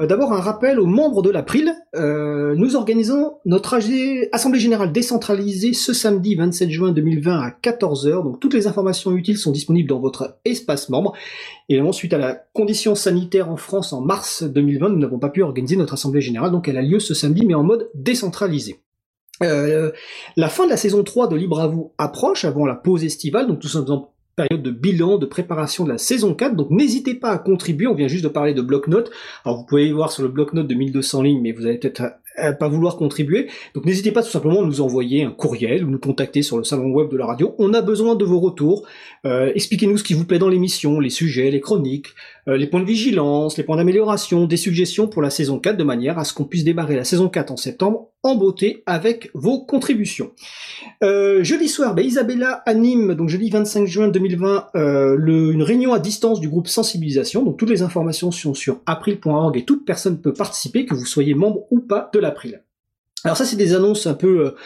Euh, D'abord, un rappel aux membres de l'April. Euh, nous organisons notre Assemblée Générale décentralisée ce samedi 27 juin 2020 à 14h. Donc, toutes les informations utiles sont disponibles dans votre espace membre. Et suite à la condition sanitaire en France en mars 2020, nous n'avons pas pu organiser notre Assemblée Générale. Donc, elle a lieu ce samedi, mais en mode décentralisé. Euh, la fin de la saison 3 de Libre à vous approche avant la pause estivale, donc tout simplement période de bilan, de préparation de la saison 4, donc n'hésitez pas à contribuer, on vient juste de parler de bloc-notes, alors vous pouvez y voir sur le bloc-notes de 1200 lignes, mais vous allez peut-être pas vouloir contribuer, donc n'hésitez pas tout simplement à nous envoyer un courriel ou nous contacter sur le salon web de la radio, on a besoin de vos retours, euh, expliquez-nous ce qui vous plaît dans l'émission, les sujets, les chroniques, euh, les points de vigilance, les points d'amélioration, des suggestions pour la saison 4 de manière à ce qu'on puisse démarrer la saison 4 en septembre en beauté avec vos contributions. Euh, jeudi soir, ben, Isabella anime, donc jeudi 25 juin 2020, euh, le, une réunion à distance du groupe sensibilisation. Donc toutes les informations sont sur april.org et toute personne peut participer, que vous soyez membre ou pas de l'April. Alors ça, c'est des annonces un peu euh,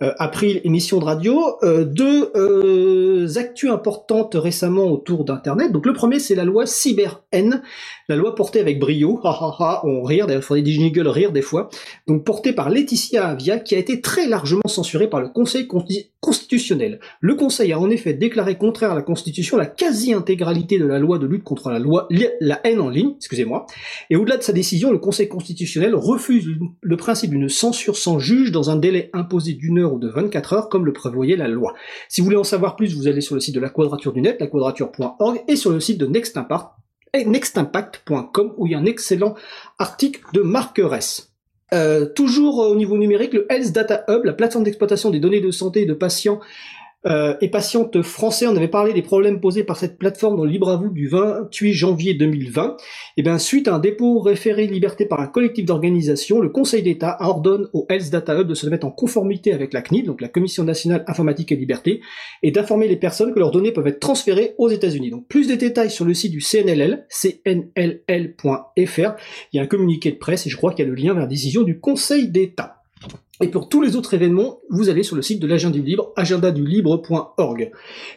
euh, April, émission de radio. Euh, deux euh, actus importantes récemment autour d'Internet. Donc le premier, c'est la loi CyberN, la loi portée avec brio. Ha ha ha, on rire, il faudrait des jingles rire des fois. Donc portée par Laetitia Avia, qui a été très largement censurée par le Conseil constitutionnel. Le Conseil a en effet déclaré contraire à la Constitution la quasi-intégralité de la loi de lutte contre la loi la haine en ligne, excusez-moi. Et au-delà de sa décision, le Conseil constitutionnel refuse le principe d'une censure sans juge dans un délai imposé d'une heure ou de 24 heures comme le prévoyait la loi. Si vous voulez en savoir plus, vous allez sur le site de la Quadrature du Net, laquadrature.org, et sur le site de Next Impact, nextimpact.com où il y a un excellent article de Marc. Euh, toujours au niveau numérique, le Health Data Hub, la plateforme d'exploitation des données de santé de patients euh, et patientes français, on avait parlé des problèmes posés par cette plateforme dans Libre à vous du 28 janvier 2020. Et bien suite à un dépôt référé liberté par un collectif d'organisation, le Conseil d'État ordonne au Health Data Hub de se mettre en conformité avec la CNIL, donc la Commission nationale informatique et liberté, et d'informer les personnes que leurs données peuvent être transférées aux États-Unis. Donc plus de détails sur le site du CNLL, cnll.fr. Il y a un communiqué de presse et je crois qu'il y a le lien vers la décision du Conseil d'État. Et pour tous les autres événements, vous allez sur le site de l'agenda du libre, agendadulibre.org.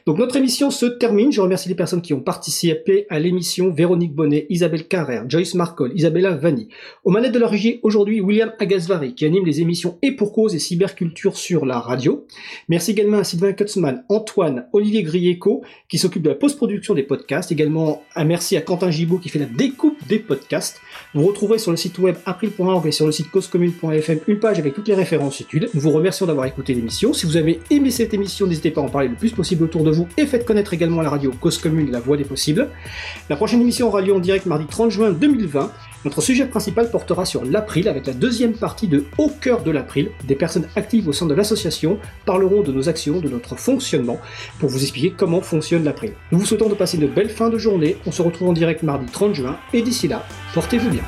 Donc notre émission se termine. Je remercie les personnes qui ont participé à l'émission Véronique Bonnet, Isabelle Carrère, Joyce Marcol, Isabella Vanni. Au manettes de la régie, aujourd'hui, William Agasvari, qui anime les émissions Et pour cause et cyberculture sur la radio. Merci également à Sylvain Kutzmann, Antoine, Olivier Grieco, qui s'occupe de la post-production des podcasts. Également un merci à Quentin Gibaud, qui fait la découpe des podcasts. Vous retrouverez sur le site web april.org et sur le site causecommune.fm une page avec toutes les références études. Nous vous remercions d'avoir écouté l'émission. Si vous avez aimé cette émission, n'hésitez pas à en parler le plus possible autour de vous et faites connaître également la radio Cause Commune, la voix des possibles. La prochaine émission aura lieu en direct mardi 30 juin 2020. Notre sujet principal portera sur l'April avec la deuxième partie de Au cœur de l'April. Des personnes actives au sein de l'association parleront de nos actions, de notre fonctionnement pour vous expliquer comment fonctionne l'April. Nous vous souhaitons de passer une belle fin de journée. On se retrouve en direct mardi 30 juin et là, portez-vous bien.